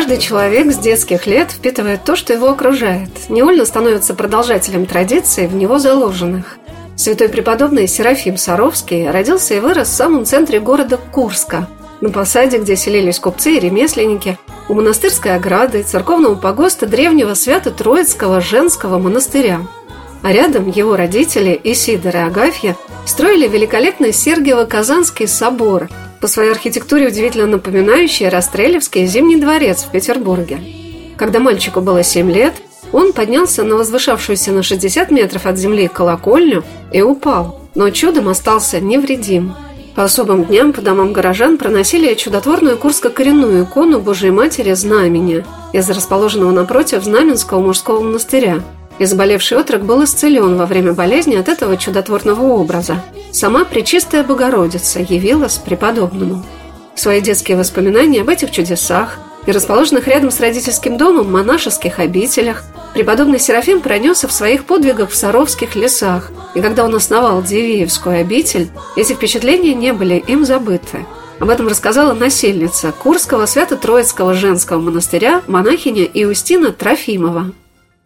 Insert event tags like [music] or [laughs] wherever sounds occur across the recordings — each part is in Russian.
Каждый человек с детских лет впитывает то, что его окружает, невольно становится продолжателем традиций, в него заложенных. Святой преподобный Серафим Саровский родился и вырос в самом центре города Курска, на посаде, где селились купцы и ремесленники, у монастырской ограды, церковного погоста древнего Свято-Троицкого женского монастыря. А рядом его родители Исидор и Агафья строили великолепный Сергиево-Казанский собор – по своей архитектуре удивительно напоминающий Растрелевский Зимний дворец в Петербурге. Когда мальчику было 7 лет, он поднялся на возвышавшуюся на 60 метров от земли колокольню и упал, но чудом остался невредим. По особым дням по домам горожан проносили чудотворную курско-коренную икону Божией Матери Знамения из расположенного напротив Знаменского мужского монастыря – и заболевший отрок был исцелен во время болезни от этого чудотворного образа. Сама Пречистая Богородица явилась преподобному. Свои детские воспоминания об этих чудесах и расположенных рядом с родительским домом монашеских обителях преподобный Серафим пронесся в своих подвигах в Саровских лесах, и когда он основал Дивеевскую обитель, эти впечатления не были им забыты. Об этом рассказала насельница Курского Свято-Троицкого женского монастыря монахиня Иустина Трофимова.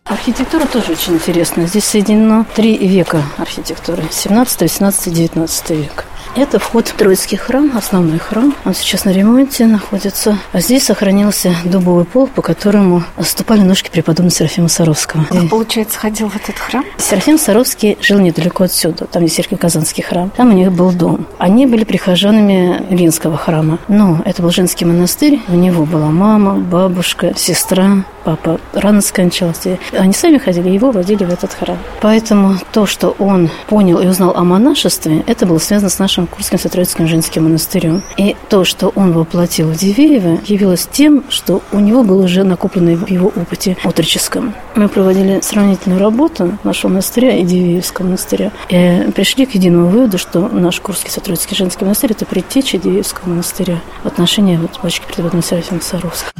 Архитектура тоже очень интересная. Здесь соединено три века архитектуры. 17, 18, 19 век. Это вход в Троицкий храм, основной храм. Он сейчас на ремонте находится. А здесь сохранился дубовый пол, по которому ступали ножки преподобного Серафима Саровского. Он, получается, ходил в этот храм? Серафим Саровский жил недалеко отсюда, там есть Сергий Казанский храм. Там у них был дом. Они были прихожанами Линского храма. Но это был женский монастырь. У него была мама, бабушка, сестра, папа рано скончался. Они сами ходили, его водили в этот храм. Поэтому то, что он понял и узнал о монашестве, это было связано с нашим Курским Сатроицким женским монастырем. И то, что он воплотил в Дивеево, явилось тем, что у него было уже накоплено в его опыте отроческом. Мы проводили сравнительную работу нашего монастыря и Дивеевского монастыря. И пришли к единому выводу, что наш Курский Сатроицкий женский монастырь – это предтеча Дивеевского монастыря в отношении вот, батюшки преподобного Серафима Саровского.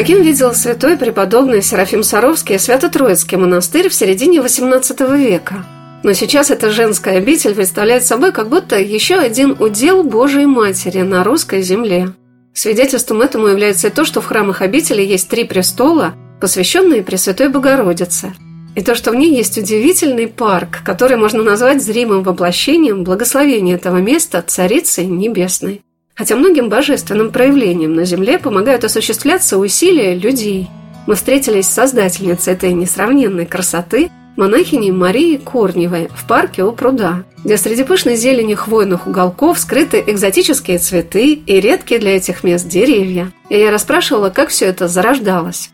Каким видел святой преподобный Серафим Саровский Свято-Троицкий монастырь в середине XVIII века? Но сейчас эта женская обитель представляет собой как будто еще один удел Божией Матери на русской земле. Свидетельством этому является и то, что в храмах обители есть три престола, посвященные Пресвятой Богородице. И то, что в ней есть удивительный парк, который можно назвать зримым воплощением благословения этого места Царицей Небесной. Хотя многим божественным проявлениям на Земле помогают осуществляться усилия людей. Мы встретились с создательницей этой несравненной красоты, монахиней Марии Корневой в парке у пруда, где среди пышной зелени хвойных уголков скрыты экзотические цветы и редкие для этих мест деревья. И я расспрашивала, как все это зарождалось.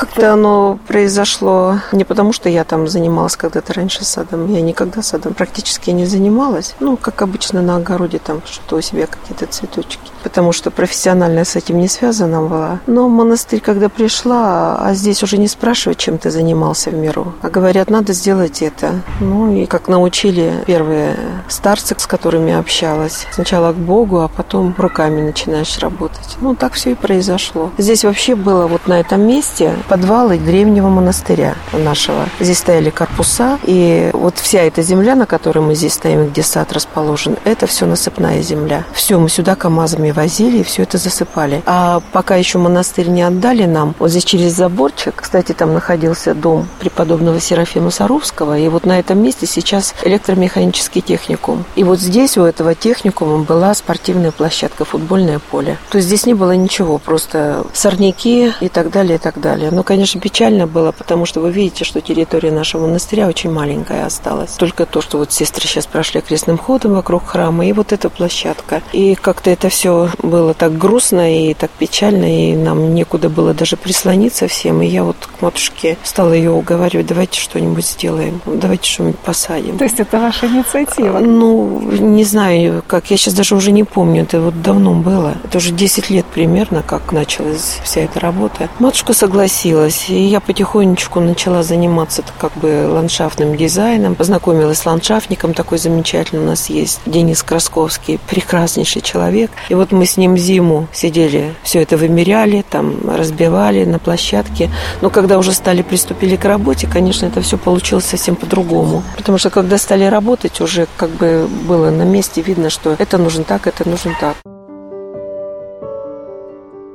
Как-то оно произошло не потому, что я там занималась когда-то раньше садом. Я никогда садом практически не занималась. Ну, как обычно на огороде там что у себя какие-то цветочки. Потому что профессионально с этим не связана была. Но монастырь, когда пришла, а здесь уже не спрашивают, чем ты занимался в миру. А говорят, надо сделать это. Ну, и как научили первые старцы, с которыми общалась. Сначала к Богу, а потом руками начинаешь работать. Ну, так все и произошло. Здесь вообще было вот на этом месте подвалы древнего монастыря нашего. Здесь стояли корпуса, и вот вся эта земля, на которой мы здесь стоим, где сад расположен, это все насыпная земля. Все, мы сюда КАМАЗами возили и все это засыпали. А пока еще монастырь не отдали нам, вот здесь через заборчик, кстати, там находился дом преподобного Серафима Саровского, и вот на этом месте сейчас электромеханический техникум. И вот здесь у этого техникума была спортивная площадка, футбольное поле. То есть здесь не было ничего, просто сорняки и так далее, и так далее. Но, конечно, печально было, потому что вы видите, что территория нашего монастыря очень маленькая осталась. Только то, что вот сестры сейчас прошли крестным ходом вокруг храма, и вот эта площадка. И как-то это все было так грустно и так печально, и нам некуда было даже прислониться всем. И я вот к матушке стала ее уговаривать, давайте что-нибудь сделаем, давайте что-нибудь посадим. То есть это ваша инициатива? Ну, не знаю, как, я сейчас даже уже не помню, это вот давно было. Это уже 10 лет примерно, как началась вся эта работа. Матушка согласилась, и я потихонечку начала заниматься как бы ландшафтным дизайном, познакомилась с ландшафтником, такой замечательный у нас есть, Денис Красковский, прекраснейший человек. И вот мы с ним зиму сидели, все это вымеряли, там разбивали на площадке. Но когда уже стали приступили к работе, конечно, это все получилось совсем по-другому. Потому что когда стали работать, уже как бы было на месте видно, что это нужно так, это нужно так.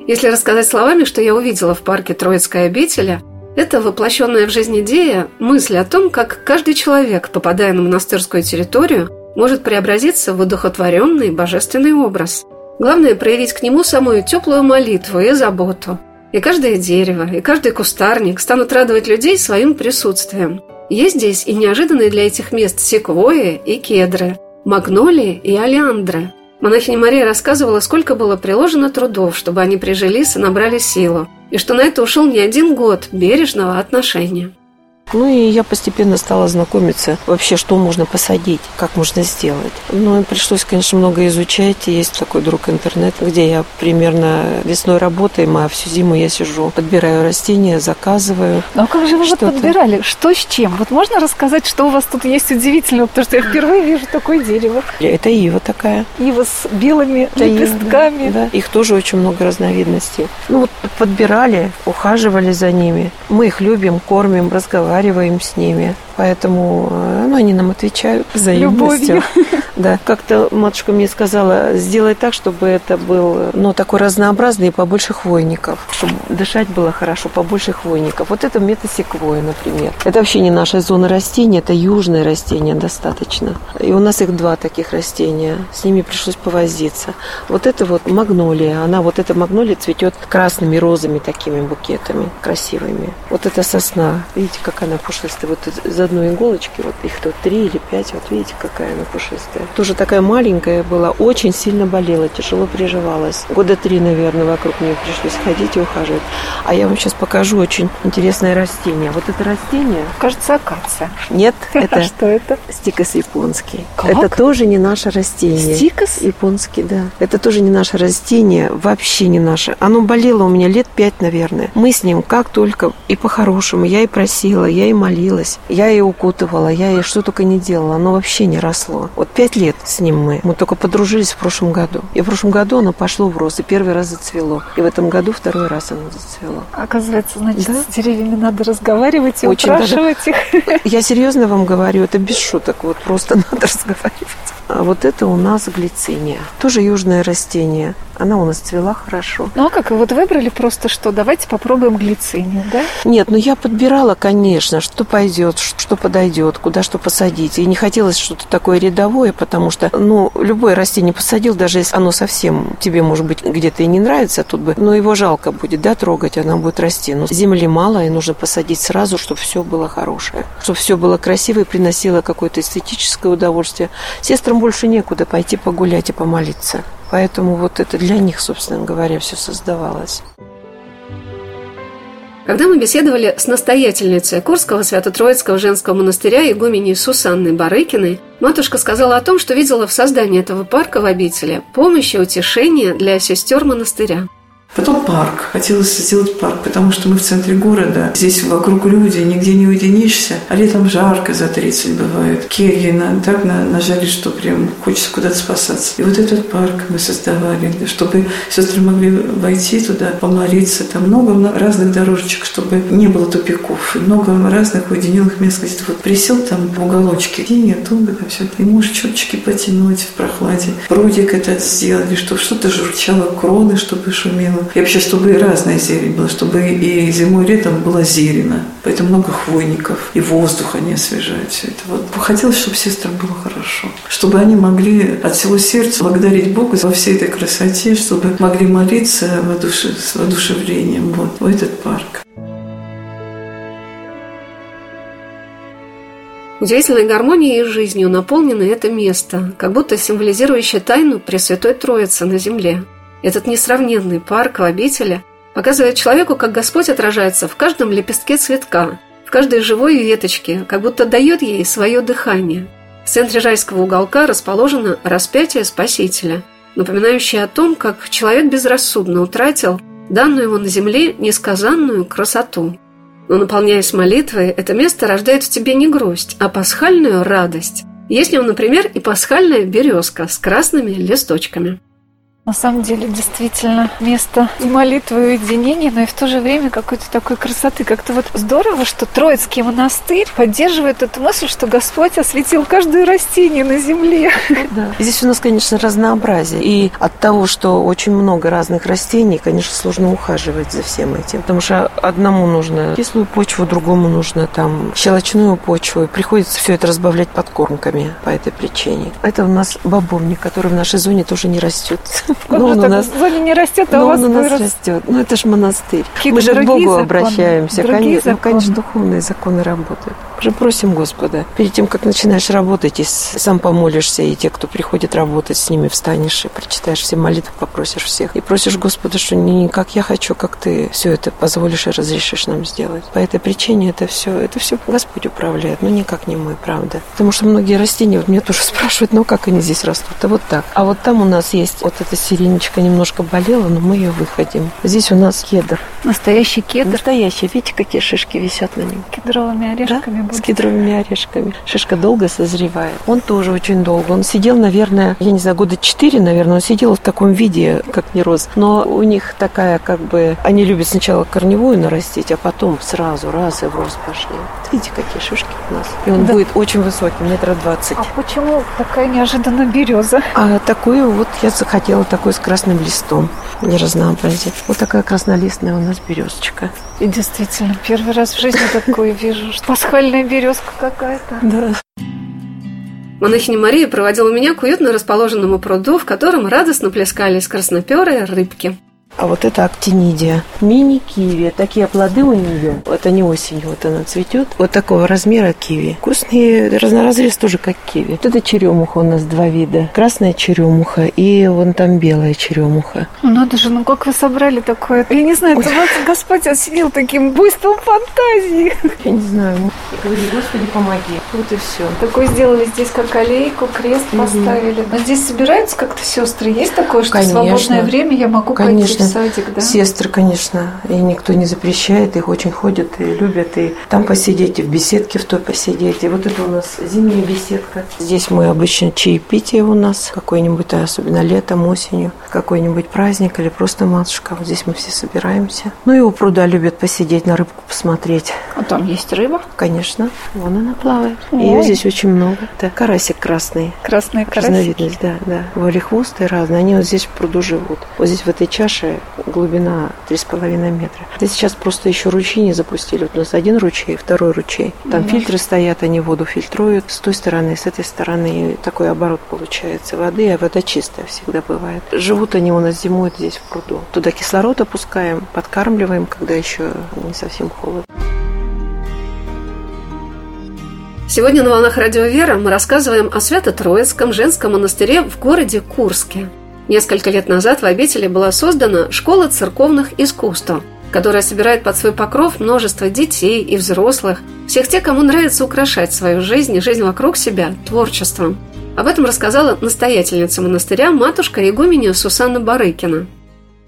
Если рассказать словами, что я увидела в парке Троицкая обителя, это воплощенная в жизнь идея, мысль о том, как каждый человек, попадая на монастырскую территорию, может преобразиться в одухотворенный божественный образ. Главное – проявить к нему самую теплую молитву и заботу. И каждое дерево, и каждый кустарник станут радовать людей своим присутствием. Есть здесь и неожиданные для этих мест секвои и кедры, магнолии и олеандры – Монахиня Мария рассказывала, сколько было приложено трудов, чтобы они прижились и набрали силу, и что на это ушел не один год бережного отношения. Ну и я постепенно стала знакомиться вообще, что можно посадить, как можно сделать. Ну и пришлось, конечно, много изучать. Есть такой друг интернет, где я примерно весной работаем, а всю зиму я сижу, подбираю растения, заказываю. Ну а как же вы вот подбирали? Что с чем? Вот можно рассказать, что у вас тут есть удивительного? Потому что я впервые вижу такое дерево. Это ива такая. Ива с белыми Это лепестками. Ива, да. Их тоже очень много разновидностей. Ну вот подбирали, ухаживали за ними. Мы их любим, кормим, разговариваем разговариваем с ними. Поэтому э, ну, они нам отвечают взаимностью. Любовью. Да. Как-то матушка мне сказала, сделай так, чтобы это был ну, такой разнообразный и побольше хвойников. Чтобы дышать было хорошо, побольше хвойников. Вот это метасеквоя, например. Это вообще не наша зона растений, это южное растение достаточно. И у нас их два таких растения. С ними пришлось повозиться. Вот это вот магнолия. Она вот эта магнолия цветет красными розами такими букетами красивыми. Вот это сосна. Видите, как она пушистая. Вот за одной иголочки, вот их тут три или пять, вот видите, какая она пушистая. Тоже такая маленькая была, очень сильно болела, тяжело приживалась. Года три, наверное, вокруг нее пришлось ходить и ухаживать. А я вам сейчас покажу очень интересное растение. Вот это растение... Кажется, акация. Нет, [laughs] это... Что это? Стикос японский. Это тоже не наше растение. Стикос? Японский, да. Это тоже не наше растение, вообще не наше. Оно болело у меня лет пять, наверное. Мы с ним как только и по-хорошему. Я и просила, я и молилась. Я и укутывала, я и что только не делала. Оно вообще не росло. Вот пять лет с ним мы. Мы только подружились в прошлом году. И в прошлом году оно пошло в рост. И первый раз зацвело. И в этом году второй раз оно зацвело. Оказывается, значит, да? с деревьями надо разговаривать и Очень упрашивать даже... их. [laughs] Я серьезно вам говорю, это без шуток. Вот просто [laughs] надо разговаривать. А вот это у нас глициния. Тоже южное растение. Она у нас цвела хорошо. Ну а как? Вот выбрали просто что? Давайте попробуем глицинию, да? Нет, ну я подбирала, конечно, что пойдет, что подойдет, куда что посадить. И не хотелось что-то такое рядовое, потому что, ну, любое растение посадил, даже если оно совсем тебе, может быть, где-то и не нравится, тут бы, но его жалко будет, да, трогать, оно будет расти. Но земли мало, и нужно посадить сразу, чтобы все было хорошее, чтобы все было красиво и приносило какое-то эстетическое удовольствие. Сестрам больше некуда пойти погулять и помолиться. Поэтому вот это для них, собственно говоря, все создавалось. Когда мы беседовали с настоятельницей Курского Свято-Троицкого женского монастыря игуменей Сусанной Барыкиной, матушка сказала о том, что видела в создании этого парка в обители помощь и утешение для сестер монастыря. Потом парк. Хотелось сделать парк, потому что мы в центре города. Здесь вокруг люди, нигде не уединишься. А летом жарко, за 30 бывает. Кельи на, так на, нажали, что прям хочется куда-то спасаться. И вот этот парк мы создавали, чтобы сестры могли войти туда, помолиться. Там много разных дорожечек, чтобы не было тупиков. И много разных уединенных мест. Где-то вот присел там в уголочке, где нет, там все. И можешь чуточки потянуть в прохладе. Прудик этот сделали, чтобы что-то журчало, кроны, чтобы шумело. И вообще, чтобы и разная зелень была, чтобы и зимой, и летом была зелена. Поэтому много хвойников. И воздух они освежают все это. Вот. Хотелось, чтобы сестрам было хорошо. Чтобы они могли от всего сердца благодарить Бога за всей этой красоте, чтобы могли молиться воодуше, с воодушевлением вот, в этот парк. Удивительной гармонией и жизнью наполнено это место, как будто символизирующее тайну Пресвятой Троицы на земле. Этот несравненный парк обители показывает человеку, как Господь отражается в каждом лепестке цветка, в каждой живой веточке, как будто дает ей свое дыхание. В центре райского уголка расположено распятие Спасителя, напоминающее о том, как человек безрассудно утратил данную ему на земле несказанную красоту. Но наполняясь молитвой, это место рождает в тебе не грусть, а пасхальную радость. Есть нем, например, и пасхальная березка с красными листочками. На самом деле, действительно, место и молитвы, и уединения, но и в то же время какой-то такой красоты. Как-то вот здорово, что Троицкий монастырь поддерживает эту мысль, что Господь осветил каждое растение на земле. Да. Здесь у нас, конечно, разнообразие. И от того, что очень много разных растений, конечно, сложно ухаживать за всем этим. Потому что одному нужно кислую почву, другому нужно там щелочную почву. И приходится все это разбавлять подкормками по этой причине. Это у нас бобовник, который в нашей зоне тоже не растет. Ну, он у нас в зоне не растет, а у вас у нас растет. Ну, это же монастырь. Мы же к Богу обращаемся. Конечно, ну, конечно, духовные законы работают. Уже просим Господа. Перед тем, как начинаешь работать, и сам помолишься, и те, кто приходит работать, с ними встанешь и прочитаешь все молитвы, попросишь всех. И просишь Господа, что не как я хочу, как ты все это позволишь и разрешишь нам сделать. По этой причине это все, это все Господь управляет, но никак не мы, правда. Потому что многие растения, вот меня тоже [laughs] спрашивают, ну как они здесь растут? А вот так. А вот там у нас есть вот эта сиренечка немножко болела, но мы ее выходим. Здесь у нас кедр. Настоящий кедр? Настоящий. Видите, какие шишки висят на нем? Кедровыми орешками. Да? С кедровыми орешками. Шишка долго созревает. Он тоже очень долго. Он сидел, наверное, я не знаю, года четыре, наверное, он сидел в таком виде, как не рос. Но у них такая, как бы, они любят сначала корневую нарастить, а потом сразу раз и в рост пошли. Видите, какие шишки у нас. И он да. будет очень высокий, метра двадцать. А почему такая неожиданная береза? А такую вот я захотела такой с красным листом. Не разнообразие. Вот такая краснолистная у нас березочка. И действительно, первый раз в жизни такое вижу. Пасхальная березка какая-то. Да. Монахиня Мария проводила меня к уютно расположенному пруду, в котором радостно плескались красноперые рыбки. А вот это актинидия. Мини-киви. Такие плоды у нее. Это не осенью, вот она цветет. Вот такого размера киви. Вкусные, разноразрез тоже как киви. Вот это черемуха у нас два вида. Красная черемуха и вон там белая черемуха. Ну, надо же, ну как вы собрали такое? Я не знаю, это вас Господь осенил таким буйством фантазии. Я не знаю. Говори, Господи, помоги. Вот и все. Такой сделали здесь как аллейку, крест угу. поставили. Но здесь собираются как-то сестры? Есть такое, что Конечно. в свободное время я могу Конечно. пойти садик, да? Сестры, конечно, и никто не запрещает, их очень ходят и любят, и там посидеть, и в беседке в той посидеть. И вот это у нас зимняя беседка. Здесь мы обычно чаепитие у нас, какой-нибудь, особенно летом, осенью, какой-нибудь праздник или просто матушка. Вот здесь мы все собираемся. Ну и у пруда любят посидеть, на рыбку посмотреть. А там есть рыба? Конечно, вон она плавает. Ой. Ее здесь очень много. Это карасик красный. Красные карасики? Разновидность, да, да. Волехвостые разные, они вот здесь в пруду живут. Вот здесь в этой чаше глубина 3,5 метра. Это сейчас просто еще ручьи не запустили. Вот у нас один ручей, второй ручей. Там mm фильтры стоят, они воду фильтруют с той стороны, с этой стороны. Такой оборот получается воды, а вода чистая всегда бывает. Живут они у нас зимуют здесь в пруду. Туда кислород опускаем, подкармливаем, когда еще не совсем холодно. Сегодня на «Волнах Радио Вера» мы рассказываем о Свято-Троицком женском монастыре в городе Курске – Несколько лет назад в обители была создана школа церковных искусств, которая собирает под свой покров множество детей и взрослых, всех тех, кому нравится украшать свою жизнь и жизнь вокруг себя творчеством. Об этом рассказала настоятельница монастыря матушка игуменя Сусанна Барыкина.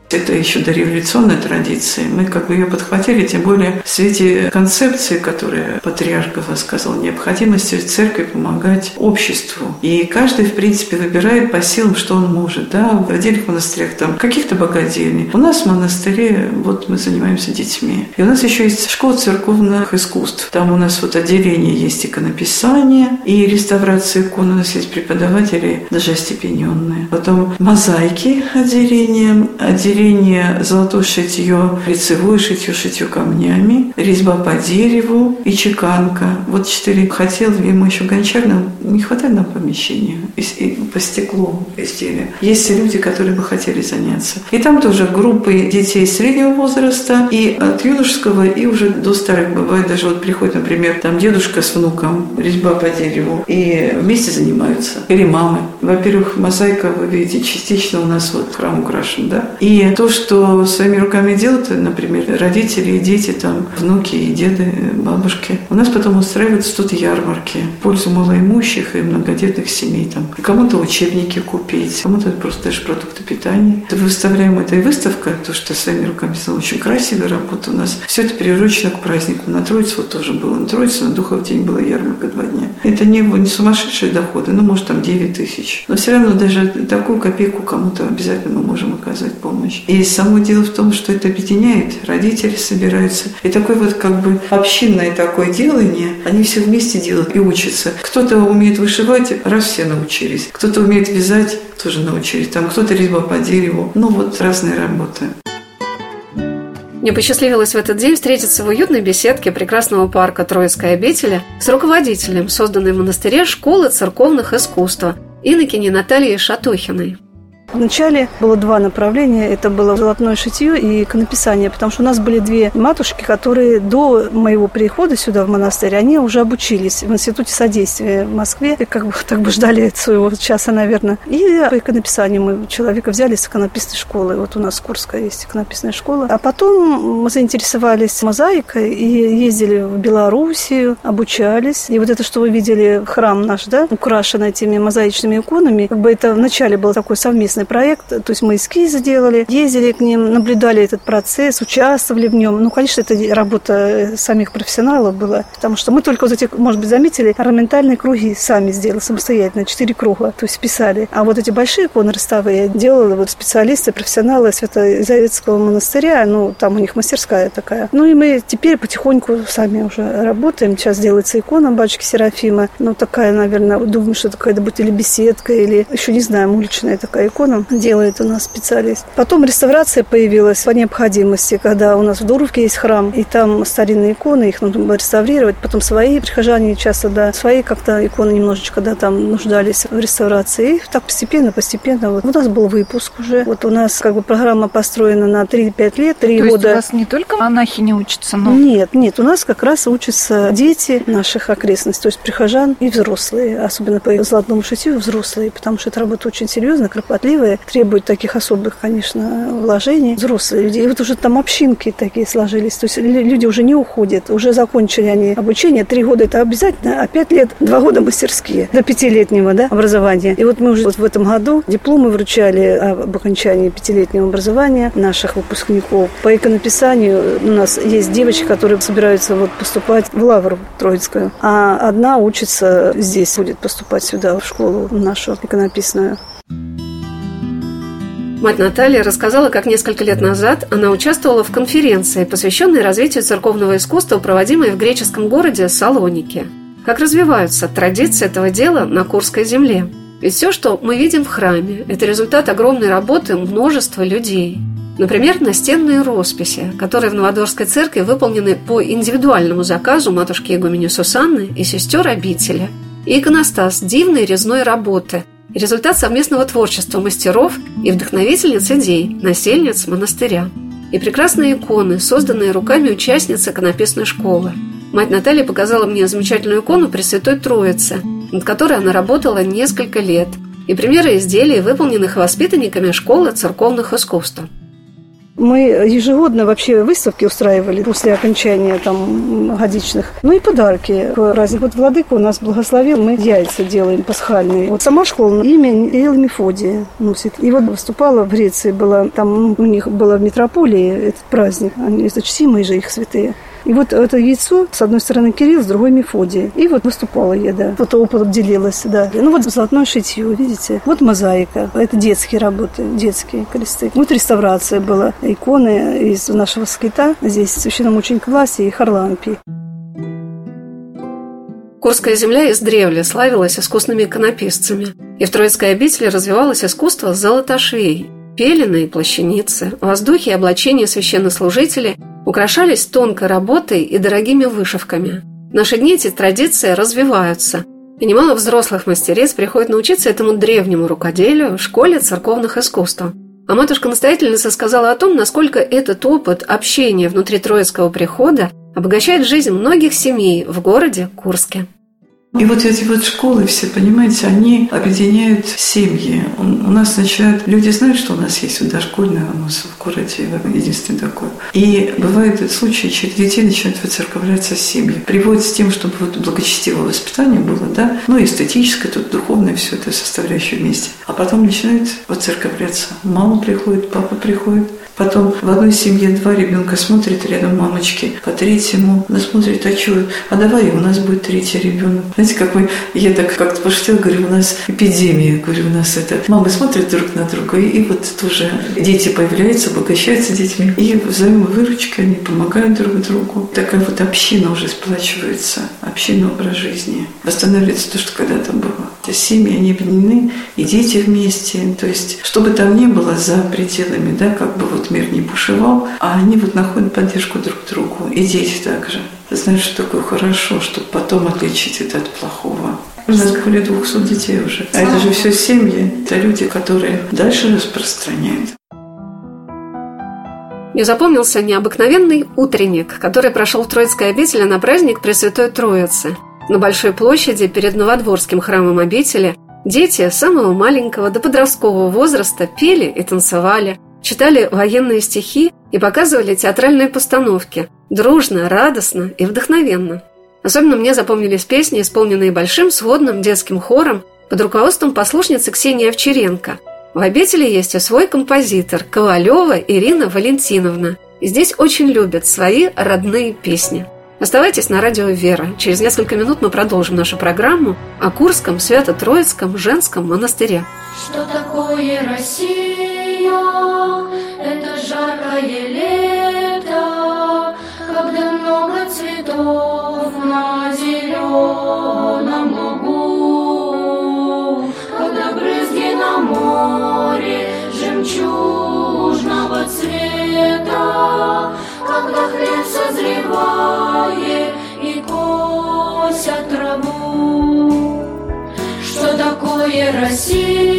Это еще до революционной традиции. Мы как бы ее подхватили, тем более в свете концепции, которую патриарх высказал, необходимости церкви помогать обществу. И каждый, в принципе, выбирает по силам, что он может. Да? В отдельных монастырях там каких-то богадельни. У нас в монастыре вот мы занимаемся детьми. И у нас еще есть школа церковных искусств. Там у нас вот отделение есть иконописание и реставрация икон. У нас есть преподаватели даже остепененные. Потом мозаики отделение, отделение отделение золотое шитье, лицевое шитье, шитье камнями, резьба по дереву и чеканка. Вот четыре хотел, ему еще гончар, нам не хватает нам помещения и по стеклу изделия. Есть люди, которые бы хотели заняться. И там тоже группы детей среднего возраста и от юношеского и уже до старых. Бывает даже вот приходит, например, там дедушка с внуком, резьба по дереву, и вместе занимаются. Или мамы. Во-первых, мозаика, вы видите, частично у нас вот храм украшен, да. И то, что своими руками делают, например, родители дети, там, внуки и деды, бабушки, у нас потом устраиваются тут ярмарки в пользу малоимущих и многодетных семей. Там. Кому-то учебники купить, кому-то просто даже продукты питания. Выставляем это и выставка, то, что своими руками сделано, очень красивая работа у нас. Все это приурочено к празднику. На Троицу вот тоже было. На Троицу на Духов день была ярмарка два дня. Это не, не сумасшедшие доходы, ну, может, там 9 тысяч. Но все равно даже такую копейку кому-то обязательно мы можем оказать помощь. И само дело в том, что это объединяет. Родители собираются. И такое вот как бы общинное такое делание, они все вместе делают и учатся. Кто-то умеет вышивать, раз все научились. Кто-то умеет вязать, тоже научились. Там кто-то резьба по дереву. Ну вот разные работы. Мне посчастливилось в этот день встретиться в уютной беседке прекрасного парка Троицкой обители с руководителем созданной в монастыре школы церковных искусств Инокини Натальей Шатохиной. Вначале было два направления. Это было золотное шитье и иконописание, потому что у нас были две матушки, которые до моего прихода сюда, в монастырь, они уже обучились в Институте содействия в Москве. И как бы так бы ждали своего часа, наверное. И по иконописанию мы человека взяли с иконописной школы. Вот у нас Курская есть иконописная школа. А потом мы заинтересовались мозаикой и ездили в Белоруссию, обучались. И вот это, что вы видели, храм наш, да, украшен этими мозаичными иконами, как бы это вначале был такой совместный совместный проект. То есть мы эскизы делали, ездили к ним, наблюдали этот процесс, участвовали в нем. Ну, конечно, это работа э, самих профессионалов была, потому что мы только вот эти, может быть, заметили, орнаментальные круги сами сделали самостоятельно, четыре круга, то есть писали. А вот эти большие иконы ростовые делали вот специалисты, профессионалы Свято-Изаветского монастыря, ну, там у них мастерская такая. Ну, и мы теперь потихоньку сами уже работаем. Сейчас делается икона батюшки Серафима. Ну, такая, наверное, думаю, что такая то будет или беседка, или еще не знаю, уличная такая икона икону делает у нас специалист. Потом реставрация появилась по необходимости, когда у нас в Дуровке есть храм, и там старинные иконы, их нужно было реставрировать. Потом свои прихожане часто, да, свои как-то иконы немножечко, да, там нуждались в реставрации. И так постепенно, постепенно. Вот у нас был выпуск уже. Вот у нас как бы программа построена на 3-5 лет, 3 То года. есть у вас не только монахи не учатся, но... Нет, нет, у нас как раз учатся дети наших окрестностей, то есть прихожан и взрослые, особенно по золотому шитью взрослые, потому что эта работа очень серьезная, кропотливая красивые, требуют таких особых, конечно, вложений. Взрослые люди. И вот уже там общинки такие сложились. То есть люди уже не уходят. Уже закончили они обучение. Три года это обязательно, а пять лет, два года мастерские. До пятилетнего да, образования. И вот мы уже вот в этом году дипломы вручали об окончании пятилетнего образования наших выпускников. По иконописанию у нас есть девочки, которые собираются вот поступать в Лавру Троицкую. А одна учится здесь, будет поступать сюда, в школу нашу иконописную. Мать Наталья рассказала, как несколько лет назад она участвовала в конференции, посвященной развитию церковного искусства, проводимой в греческом городе Салоники. Как развиваются традиции этого дела на Курской земле. Ведь все, что мы видим в храме, это результат огромной работы множества людей. Например, настенные росписи, которые в Новодорской церкви выполнены по индивидуальному заказу матушки Игумени Сусанны и сестер обители. И иконостас дивной резной работы – результат совместного творчества мастеров и вдохновительниц идей, насельниц монастыря. И прекрасные иконы, созданные руками участниц иконописной школы. Мать Наталья показала мне замечательную икону Пресвятой Троицы, над которой она работала несколько лет, и примеры изделий, выполненных воспитанниками школы церковных искусств. Мы ежегодно вообще выставки устраивали после окончания там годичных. Ну и подарки. Разных. Вот Владыка у нас благословил, мы яйца делаем пасхальные. Вот сама школа имя Ил Мефодия носит. И вот выступала в Греции, была, там у них было в метрополии этот праздник. Они, это чтимые же их святые. И вот это яйцо, с одной стороны Кирилл, с другой Мефодий. И вот выступала я, да. Вот опыт делилась, да. Ну вот золотное шитье, видите. Вот мозаика. Это детские работы, детские кресты. Вот реставрация была. Иконы из нашего скита. Здесь священном ученике классе и Харлампи. Курская земля издревле славилась искусными иконописцами, и в Троицкой обители развивалось искусство золотошвей. Пелены и плащаницы, воздухи и облачения священнослужителей украшались тонкой работой и дорогими вышивками. В наши дни эти традиции развиваются, и немало взрослых мастериц приходят научиться этому древнему рукоделию в школе церковных искусств. А матушка-настоятельница сказала о том, насколько этот опыт общения внутри Троицкого прихода обогащает жизнь многих семей в городе Курске. И вот эти вот школы все, понимаете, они объединяют семьи. У нас начинают... Люди знают, что у нас есть вот дошкольная у нас в городе, единственный такой. И бывают случаи, что детей начинают выцерковляться семьи. Приводят с тем, чтобы вот благочестивое воспитание было, да, ну, эстетическое, тут духовное, все это составляющее вместе. А потом начинают выцерковляться. Мама приходит, папа приходит, Потом в одной семье два ребенка смотрят рядом мамочки, по третьему она смотрит, а что, а давай у нас будет третий ребенок. Знаете, как мы, я так как-то пошутила, говорю, у нас эпидемия, говорю, у нас это, мамы смотрят друг на друга, и, и вот тоже дети появляются, обогащаются детьми, и взаимовыручка, они помогают друг другу. Такая вот община уже сплачивается, община образ жизни. Восстанавливается то, что когда-то было. Семьи, они объединены, и дети вместе. То есть, что бы там ни было за пределами, да, как бы вот мир не бушевал, а они вот находят поддержку друг другу. И дети также. Знают, что такое хорошо, чтобы потом отличить это от плохого. У нас более 200 детей уже. А это же все семьи. Это люди, которые дальше распространяют. Мне запомнился необыкновенный утренник, который прошел в Троицкой обители на праздник Пресвятой Троицы. На Большой площади перед Новодворским храмом обители дети самого маленького до подросткового возраста пели и танцевали, читали военные стихи и показывали театральные постановки, дружно, радостно и вдохновенно. Особенно мне запомнились песни, исполненные большим сводным детским хором под руководством послушницы Ксении Овчаренко. В обители есть и свой композитор Ковалева Ирина Валентиновна. И здесь очень любят свои родные песни. Оставайтесь на радио «Вера». Через несколько минут мы продолжим нашу программу о Курском Свято-Троицком женском монастыре. Что такое Россия? Это жаркое лето, когда много цветов на зеленом лугу, когда брызги на море жемчужного цвета, когда хлеб созревает и косят траву. Что такое Россия?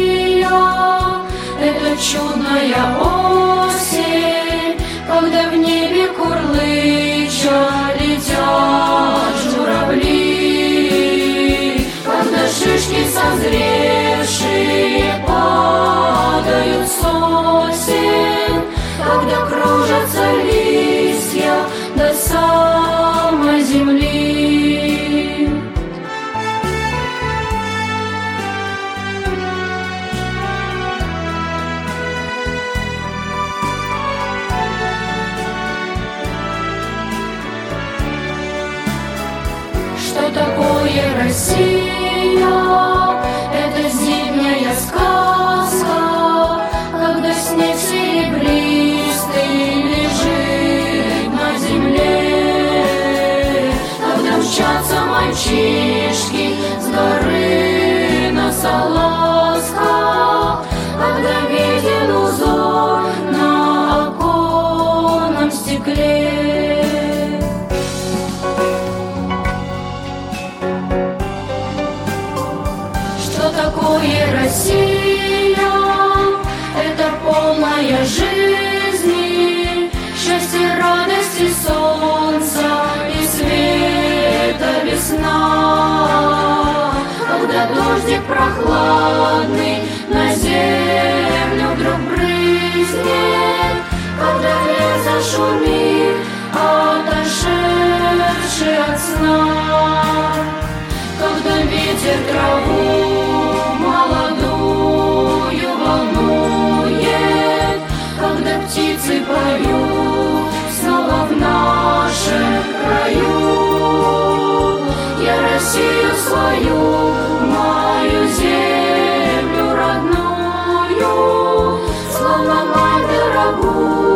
Чудная осень, когда в небе курлыча летят журавли, когда шишки созревшие падают сосен, когда кружатся листья so long. Прохладный на землю вдруг брызнет, когда лес зашумит, отошедший от сна когда ветер траву молодую волнует, когда птицы поют снова в нашем краю. Я Россию свою, 我